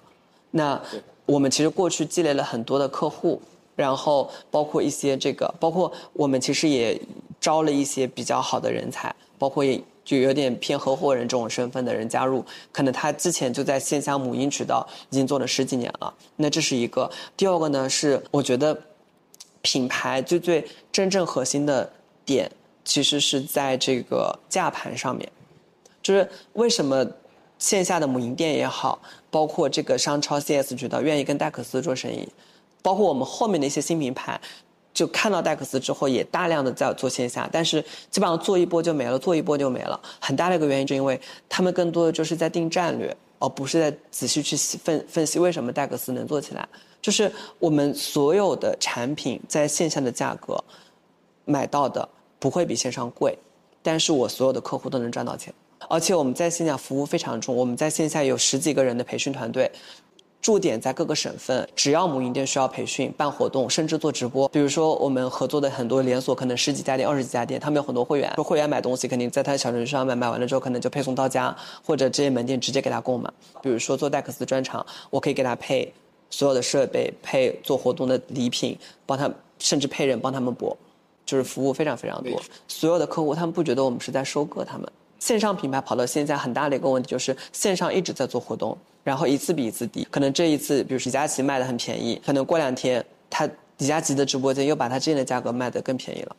那我们其实过去积累了很多的客户，然后包括一些这个，包括我们其实也招了一些比较好的人才，包括也就有点偏合伙人这种身份的人加入，可能他之前就在线下母婴渠道已经做了十几年了。那这是一个。第二个呢是我觉得品牌最最真正核心的点。其实是在这个价盘上面，就是为什么线下的母婴店也好，包括这个商超 CS 渠道愿意跟戴克斯做生意，包括我们后面的一些新品牌，就看到戴克斯之后也大量的在做线下，但是基本上做一波就没了，做一波就没了。很大的一个原因就因为他们更多的就是在定战略，而不是在仔细去分分析为什么戴克斯能做起来。就是我们所有的产品在线下的价格买到的。不会比线上贵，但是我所有的客户都能赚到钱，而且我们在线下服务非常重，我们在线下有十几个人的培训团队，驻点在各个省份，只要母婴店需要培训、办活动，甚至做直播。比如说我们合作的很多连锁，可能十几家店、二十几家店，他们有很多会员，说会员买东西肯定在他的小程序上买，买完了之后可能就配送到家，或者这些门店直接给他购买。比如说做戴克斯专场，我可以给他配所有的设备，配做活动的礼品，帮他甚至配人帮他们播。就是服务非常非常多，所有的客户他们不觉得我们是在收割他们。线上品牌跑到线下很大的一个问题就是线上一直在做活动，然后一次比一次低。可能这一次，比如李佳琦卖的很便宜，可能过两天他李佳琦的直播间又把他之前的价格卖的更便宜了。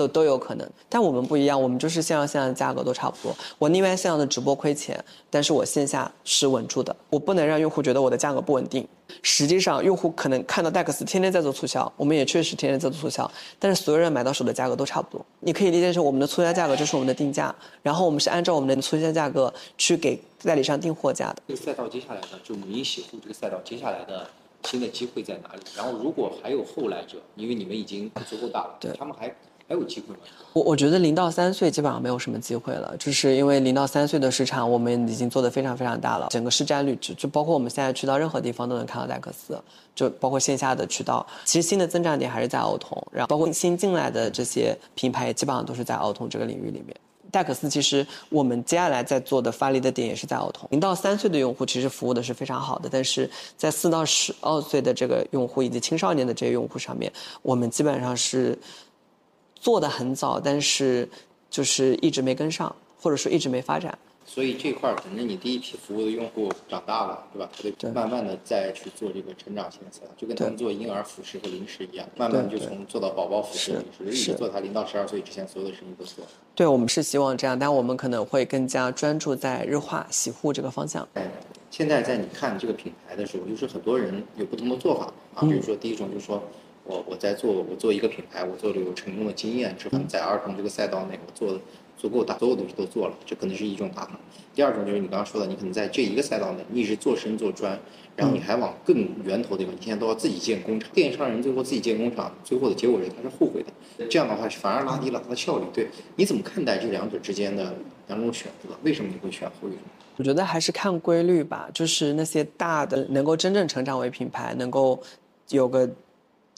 都都有可能，但我们不一样，我们就是线上线下的价格都差不多。我宁愿线上的直播亏钱，但是我线下是稳住的。我不能让用户觉得我的价格不稳定。实际上，用户可能看到戴克斯天天在做促销，我们也确实天天在做促销，但是所有人买到手的价格都差不多。你可以理解成我们的促销价格就是我们的定价，然后我们是按照我们的促销价格去给代理商订货价的。这个赛道接下来呢就母婴洗护这个赛道接下来的新的机会在哪里？然后如果还有后来者，因为你们已经足够大了，对他们还。还有机会吗？我我觉得零到三岁基本上没有什么机会了，就是因为零到三岁的市场我们已经做得非常非常大了，整个市占率就就包括我们现在去到任何地方都能看到戴克斯，就包括线下的渠道。其实新的增长点还是在奥童，然后包括新进来的这些品牌，基本上都是在奥童这个领域里面。戴克斯其实我们接下来在做的发力的点也是在奥童。零到三岁的用户其实服务的是非常好的，但是在四到十二岁的这个用户以及青少年的这些用户上面，我们基本上是。做的很早，但是就是一直没跟上，或者说一直没发展。所以这块儿，可能你第一批服务的用户长大了，对吧？他得慢慢的再去做这个成长型的赛道，就跟他们做婴儿辅食和零食一样，慢慢就从做到宝宝辅食、零食，一直做他零到十二岁之前所有的生意都做。对，我们是希望这样，但我们可能会更加专注在日化洗护这个方向。哎，现在在你看这个品牌的时候，就是很多人有不同的做法啊，比如说第一种就是说。我我在做，我做一个品牌，我做了有成功的经验之后，在儿童这个赛道内，我做的足够大，所有东西都做了，这可能是一种打法。第二种就是你刚刚说的，你可能在这一个赛道内，你一直做深做专，然后你还往更源头地方，你现在都要自己建工厂。电商人最后自己建工厂，最后的结果是他是后悔的。这样的话反而拉低了他的效率。对，你怎么看待这两者之间的两种选择？为什么你会选后一种？我觉得还是看规律吧，就是那些大的能够真正成长为品牌，能够有个。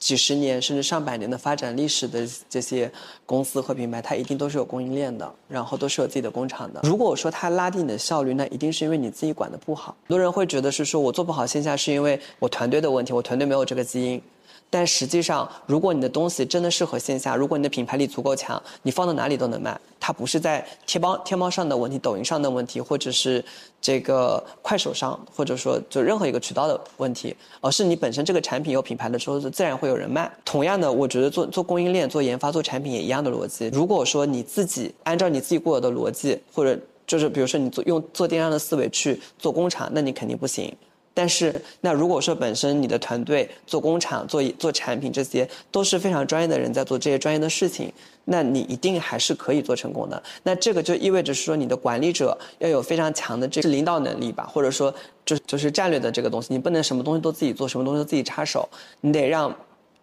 几十年甚至上百年的发展历史的这些公司和品牌，它一定都是有供应链的，然后都是有自己的工厂的。如果我说它拉低你的效率，那一定是因为你自己管的不好。很多人会觉得是说我做不好线下，是因为我团队的问题，我团队没有这个基因。但实际上，如果你的东西真的适合线下，如果你的品牌力足够强，你放到哪里都能卖。它不是在天猫天猫上的问题，抖音上的问题，或者是这个快手上，或者说就任何一个渠道的问题，而是你本身这个产品有品牌的时候，自然会有人卖。同样的，我觉得做做供应链、做研发、做产品也一样的逻辑。如果说你自己按照你自己固有的逻辑，或者就是比如说你做用做电商的思维去做工厂，那你肯定不行。但是，那如果说本身你的团队做工厂、做做产品，这些都是非常专业的人在做这些专业的事情，那你一定还是可以做成功的。那这个就意味着是说，你的管理者要有非常强的这领导能力吧，或者说就就是战略的这个东西，你不能什么东西都自己做，什么东西都自己插手，你得让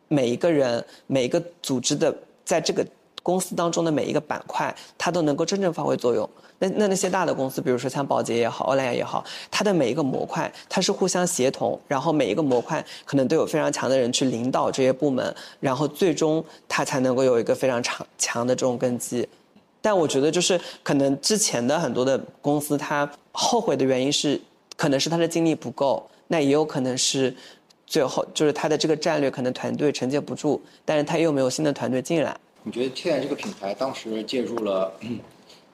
每一个人、每一个组织的在这个公司当中的每一个板块，它都能够真正发挥作用。那那那些大的公司，比如说像宝洁也好，欧莱雅也好，它的每一个模块，它是互相协同，然后每一个模块可能都有非常强的人去领导这些部门，然后最终它才能够有一个非常强强的这种根基。但我觉得就是可能之前的很多的公司，它后悔的原因是，可能是他的精力不够，那也有可能是最后就是他的这个战略可能团队承接不住，但是他又没有新的团队进来。你觉得现在这个品牌当时借助了？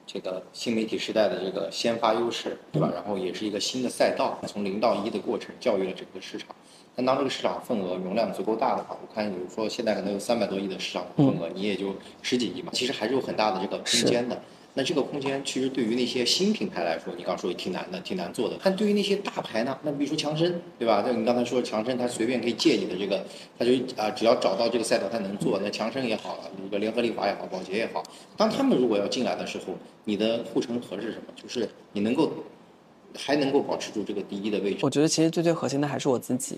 这个新媒体时代的这个先发优势，对吧？然后也是一个新的赛道，从零到一的过程教育了整个市场。但当这个市场份额容量足够大的话，我看比如说现在可能有三百多亿的市场份额，你也就十几亿嘛，其实还是有很大的这个空间的。那这个空间其实对于那些新品牌来说，你刚说也挺难的，挺难做的。但对于那些大牌呢？那比如说强生，对吧？就你刚才说强生，他随便可以借你的这个，他就啊，只要找到这个赛道，他能做。那强生也好，那个联合利华也好，宝洁也好，当他们如果要进来的时候，你的护城河是什么？就是你能够。还能够保持住这个第一的位置。我觉得其实最最核心的还是我自己。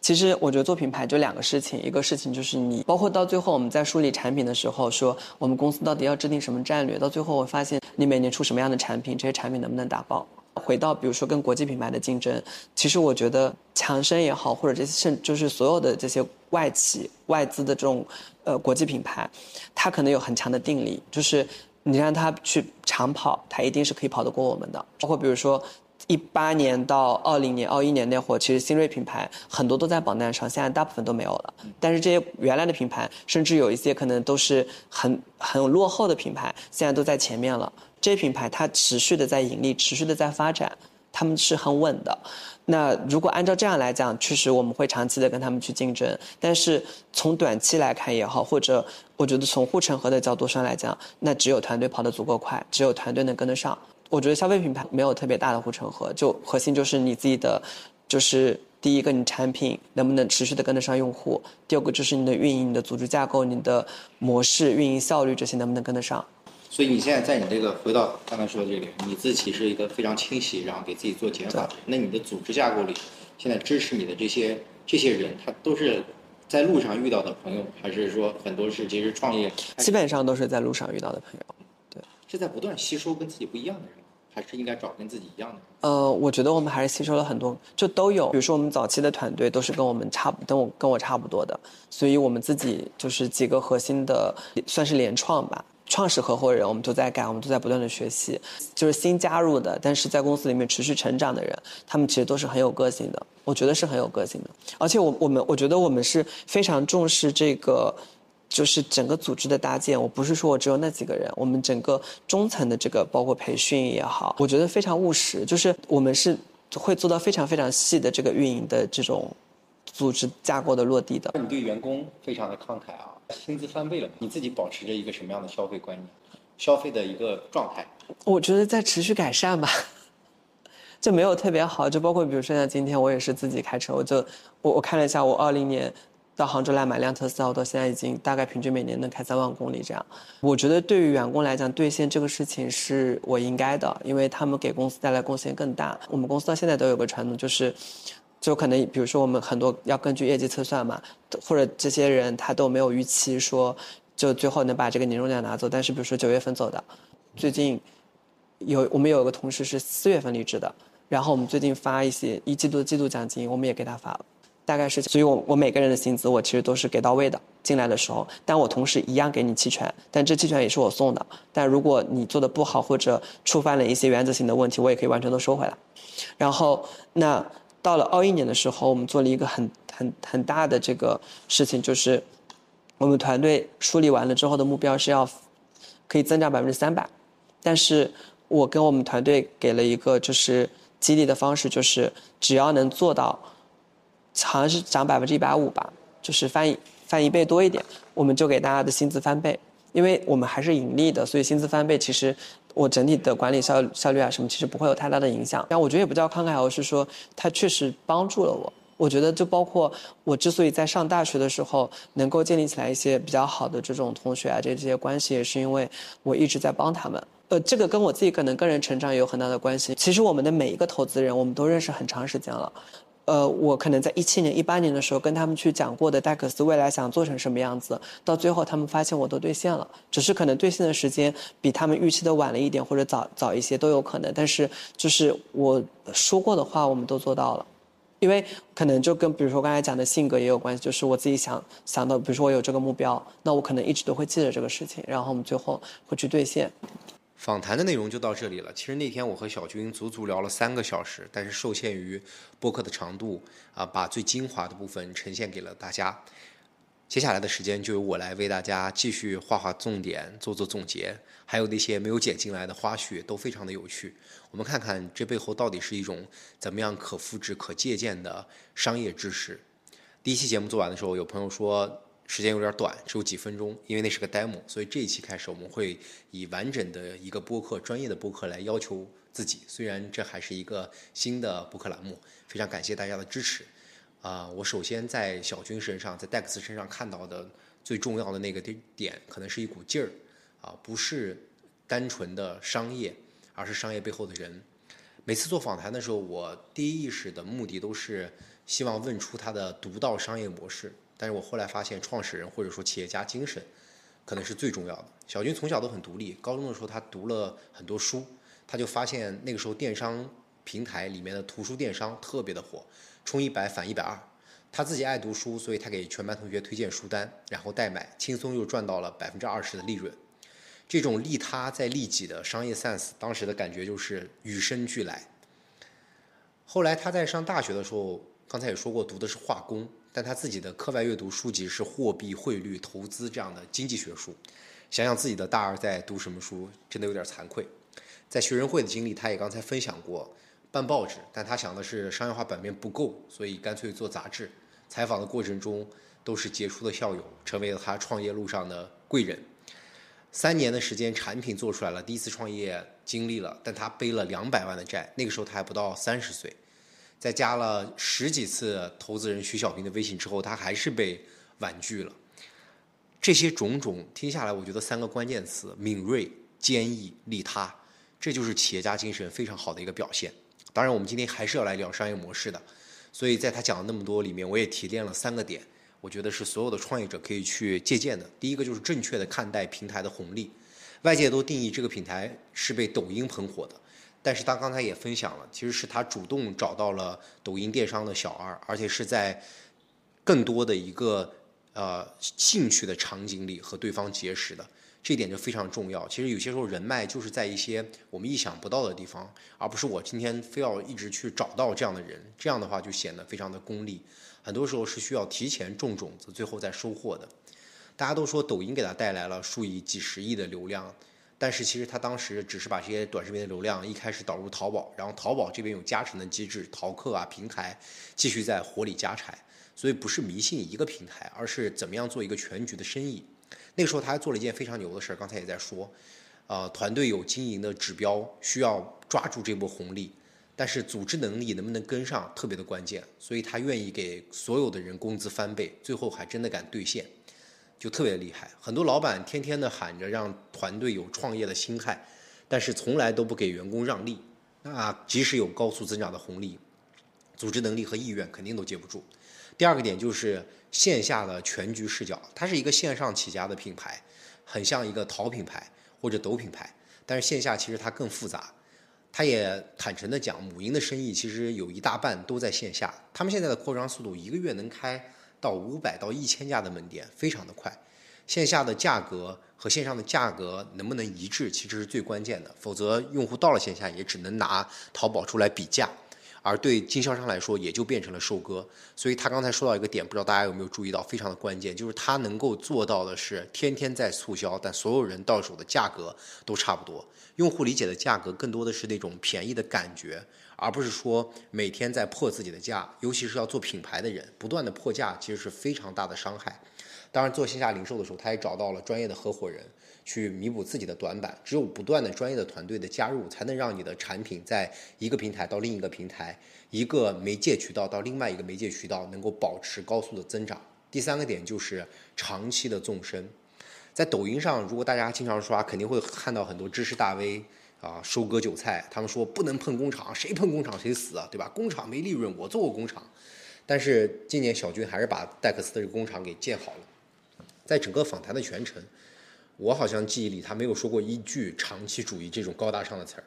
其实我觉得做品牌就两个事情，一个事情就是你，包括到最后我们在梳理产品的时候，说我们公司到底要制定什么战略，到最后我发现你每年出什么样的产品，这些产品能不能打包。回到比如说跟国际品牌的竞争，其实我觉得强生也好，或者这些甚就是所有的这些外企外资的这种呃国际品牌，它可能有很强的定力，就是你让它去长跑，它一定是可以跑得过我们的。包括比如说。一八年到二零年、二一年那会儿，其实新锐品牌很多都在榜单上，现在大部分都没有了。但是这些原来的品牌，甚至有一些可能都是很很落后的品牌，现在都在前面了。这些品牌它持续的在盈利，持续的在发展，他们是很稳的。那如果按照这样来讲，确实我们会长期的跟他们去竞争。但是从短期来看也好，或者我觉得从护城河的角度上来讲，那只有团队跑得足够快，只有团队能跟得上。我觉得消费品牌没有特别大的护城河，就核心就是你自己的，就是第一个你产品能不能持续的跟得上用户，第二个就是你的运营、你的组织架构、你的模式、运营效率这些能不能跟得上。所以你现在在你这个回到刚才说的这里，你自己是一个非常清晰，然后给自己做减法。那你的组织架构里，现在支持你的这些这些人，他都是在路上遇到的朋友，还是说很多是其实创业？基本上都是在路上遇到的朋友，对。是在不断吸收跟自己不一样的人。还是应该找跟自己一样的。呃，我觉得我们还是吸收了很多，就都有。比如说我们早期的团队都是跟我们差，跟我跟我差不多的，所以我们自己就是几个核心的，算是联创吧，创始合伙人，我们都在改，我们都在不断的学习。就是新加入的，但是在公司里面持续成长的人，他们其实都是很有个性的，我觉得是很有个性的。而且我我们我觉得我们是非常重视这个。就是整个组织的搭建，我不是说我只有那几个人，我们整个中层的这个包括培训也好，我觉得非常务实。就是我们是会做到非常非常细的这个运营的这种组织架构的落地的。你对员工非常的慷慨啊，薪资翻倍了，你自己保持着一个什么样的消费观念？消费的一个状态？我觉得在持续改善吧，就没有特别好。就包括比如说像今天我也是自己开车，我就我我看了一下我二零年。到杭州来买辆特斯拉，我到现在已经大概平均每年能开三万公里这样。我觉得对于员工来讲，兑现这个事情是我应该的，因为他们给公司带来贡献更大。我们公司到现在都有个传统，就是，就可能比如说我们很多要根据业绩测算嘛，或者这些人他都没有预期说，就最后能把这个年终奖拿走。但是比如说九月份走的，最近有我们有个同事是四月份离职的，然后我们最近发一些一季度的季度奖金，我们也给他发了。大概是，所以我我每个人的薪资我其实都是给到位的，进来的时候，但我同时一样给你期权，但这期权也是我送的，但如果你做的不好或者触犯了一些原则性的问题，我也可以完全都收回来。然后，那到了二一年的时候，我们做了一个很很很大的这个事情，就是我们团队梳理完了之后的目标是要可以增长百分之三百，但是我跟我们团队给了一个就是激励的方式，就是只要能做到。好像是涨百分之一百五吧，就是翻一翻一倍多一点，我们就给大家的薪资翻倍，因为我们还是盈利的，所以薪资翻倍其实我整体的管理效效率啊什么其实不会有太大的影响。然后我觉得也不叫慷慨，而是说它确实帮助了我。我觉得就包括我之所以在上大学的时候能够建立起来一些比较好的这种同学啊这这些关系，也是因为我一直在帮他们。呃，这个跟我自己可能个人成长也有很大的关系。其实我们的每一个投资人，我们都认识很长时间了。呃，我可能在一七年、一八年的时候跟他们去讲过的戴克斯未来想做成什么样子，到最后他们发现我都兑现了，只是可能兑现的时间比他们预期的晚了一点，或者早早一些都有可能。但是就是我说过的话，我们都做到了，因为可能就跟比如说刚才讲的性格也有关系，就是我自己想想到，比如说我有这个目标，那我可能一直都会记得这个事情，然后我们最后会去兑现。访谈的内容就到这里了。其实那天我和小军足足聊了三个小时，但是受限于播客的长度啊，把最精华的部分呈现给了大家。接下来的时间就由我来为大家继续画画重点，做做总结，还有那些没有剪进来的花絮都非常的有趣。我们看看这背后到底是一种怎么样可复制、可借鉴的商业知识。第一期节目做完的时候，有朋友说。时间有点短，只有几分钟，因为那是个 demo，所以这一期开始我们会以完整的一个播客、专业的播客来要求自己。虽然这还是一个新的播客栏目，非常感谢大家的支持。啊，我首先在小军身上，在戴克斯身上看到的最重要的那个点，点可能是一股劲儿，啊，不是单纯的商业，而是商业背后的人。每次做访谈的时候，我第一意识的目的都是希望问出他的独到商业模式。但是我后来发现，创始人或者说企业家精神，可能是最重要的。小军从小都很独立，高中的时候他读了很多书，他就发现那个时候电商平台里面的图书电商特别的火，充一百返一百二。他自己爱读书，所以他给全班同学推荐书单，然后代买，轻松又赚到了百分之二十的利润。这种利他在利己的商业 sense，当时的感觉就是与生俱来。后来他在上大学的时候，刚才也说过，读的是化工。但他自己的课外阅读书籍是货币、汇率、投资这样的经济学书。想想自己的大二在读什么书，真的有点惭愧。在学生会的经历，他也刚才分享过，办报纸，但他想的是商业化版面不够，所以干脆做杂志。采访的过程中都是杰出的校友，成为了他创业路上的贵人。三年的时间，产品做出来了，第一次创业经历了，但他背了两百万的债，那个时候他还不到三十岁。在加了十几次投资人徐小平的微信之后，他还是被婉拒了。这些种种听下来，我觉得三个关键词：敏锐、坚毅、利他，这就是企业家精神非常好的一个表现。当然，我们今天还是要来聊商业模式的，所以在他讲的那么多里面，我也提炼了三个点，我觉得是所有的创业者可以去借鉴的。第一个就是正确的看待平台的红利，外界都定义这个平台是被抖音捧火的。但是他刚才也分享了，其实是他主动找到了抖音电商的小二，而且是在更多的一个呃兴趣的场景里和对方结识的，这一点就非常重要。其实有些时候人脉就是在一些我们意想不到的地方，而不是我今天非要一直去找到这样的人，这样的话就显得非常的功利。很多时候是需要提前种种子，最后再收获的。大家都说抖音给他带来了数以几十亿的流量。但是其实他当时只是把这些短视频的流量一开始导入淘宝，然后淘宝这边有加成的机制，淘客啊平台继续在火里加柴，所以不是迷信一个平台，而是怎么样做一个全局的生意。那个时候他还做了一件非常牛的事儿，刚才也在说，呃，团队有经营的指标，需要抓住这波红利，但是组织能力能不能跟上特别的关键，所以他愿意给所有的人工资翻倍，最后还真的敢兑现。就特别厉害，很多老板天天的喊着让团队有创业的心态，但是从来都不给员工让利。那即使有高速增长的红利，组织能力和意愿肯定都接不住。第二个点就是线下的全局视角，它是一个线上起家的品牌，很像一个淘品牌或者抖品牌，但是线下其实它更复杂。他也坦诚的讲，母婴的生意其实有一大半都在线下，他们现在的扩张速度一个月能开。到五百到一千家的门店，非常的快。线下的价格和线上的价格能不能一致，其实是最关键的。否则，用户到了线下也只能拿淘宝出来比价，而对经销商来说，也就变成了收割。所以他刚才说到一个点，不知道大家有没有注意到，非常的关键，就是他能够做到的是天天在促销，但所有人到手的价格都差不多。用户理解的价格更多的是那种便宜的感觉。而不是说每天在破自己的价，尤其是要做品牌的人，不断的破价，其实是非常大的伤害。当然，做线下零售的时候，他也找到了专业的合伙人去弥补自己的短板。只有不断的专业的团队的加入，才能让你的产品在一个平台到另一个平台，一个媒介渠道到另外一个媒介渠道，能够保持高速的增长。第三个点就是长期的纵深。在抖音上，如果大家经常刷，肯定会看到很多知识大 V。啊，收割韭菜，他们说不能碰工厂，谁碰工厂谁死，对吧？工厂没利润，我做过工厂，但是今年小军还是把戴克斯的这个工厂给建好了。在整个访谈的全程，我好像记忆里他没有说过一句长期主义这种高大上的词儿，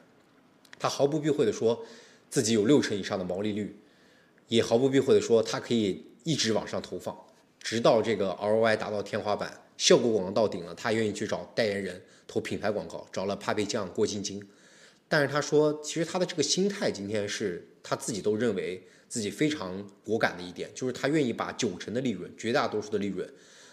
他毫不避讳的说自己有六成以上的毛利率，也毫不避讳的说他可以一直往上投放，直到这个 ROI 达到天花板，效果广告到顶了，他愿意去找代言人投品牌广告，找了帕贝酱、郭晶晶。但是他说，其实他的这个心态今天是他自己都认为自己非常果敢的一点，就是他愿意把九成的利润、绝大多数的利润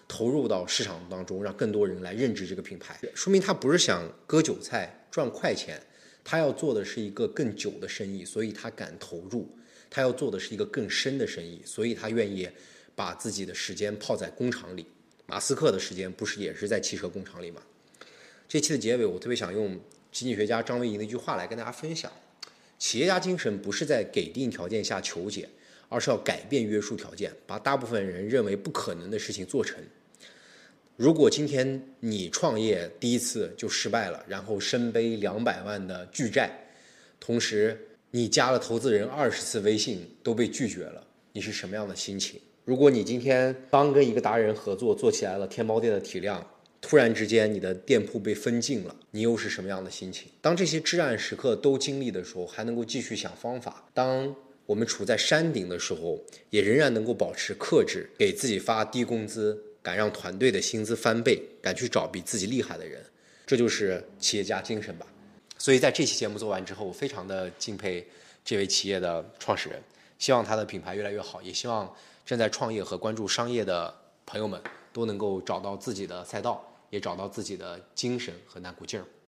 投入到市场当中，让更多人来认知这个品牌。说明他不是想割韭菜赚快钱，他要做的是一个更久的生意，所以他敢投入；他要做的是一个更深的生意，所以他愿意把自己的时间泡在工厂里。马斯克的时间不是也是在汽车工厂里吗？这期的结尾，我特别想用。经济学家张维迎的一句话来跟大家分享：企业家精神不是在给定条件下求解，而是要改变约束条件，把大部分人认为不可能的事情做成。如果今天你创业第一次就失败了，然后身背两百万的巨债，同时你加了投资人二十次微信都被拒绝了，你是什么样的心情？如果你今天刚跟一个达人合作做起来了天猫店的体量。突然之间，你的店铺被封禁了，你又是什么样的心情？当这些至暗时刻都经历的时候，还能够继续想方法；当我们处在山顶的时候，也仍然能够保持克制，给自己发低工资，敢让团队的薪资翻倍，敢去找比自己厉害的人，这就是企业家精神吧。所以在这期节目做完之后，我非常的敬佩这位企业的创始人，希望他的品牌越来越好，也希望正在创业和关注商业的朋友们都能够找到自己的赛道。也找到自己的精神和那股劲儿。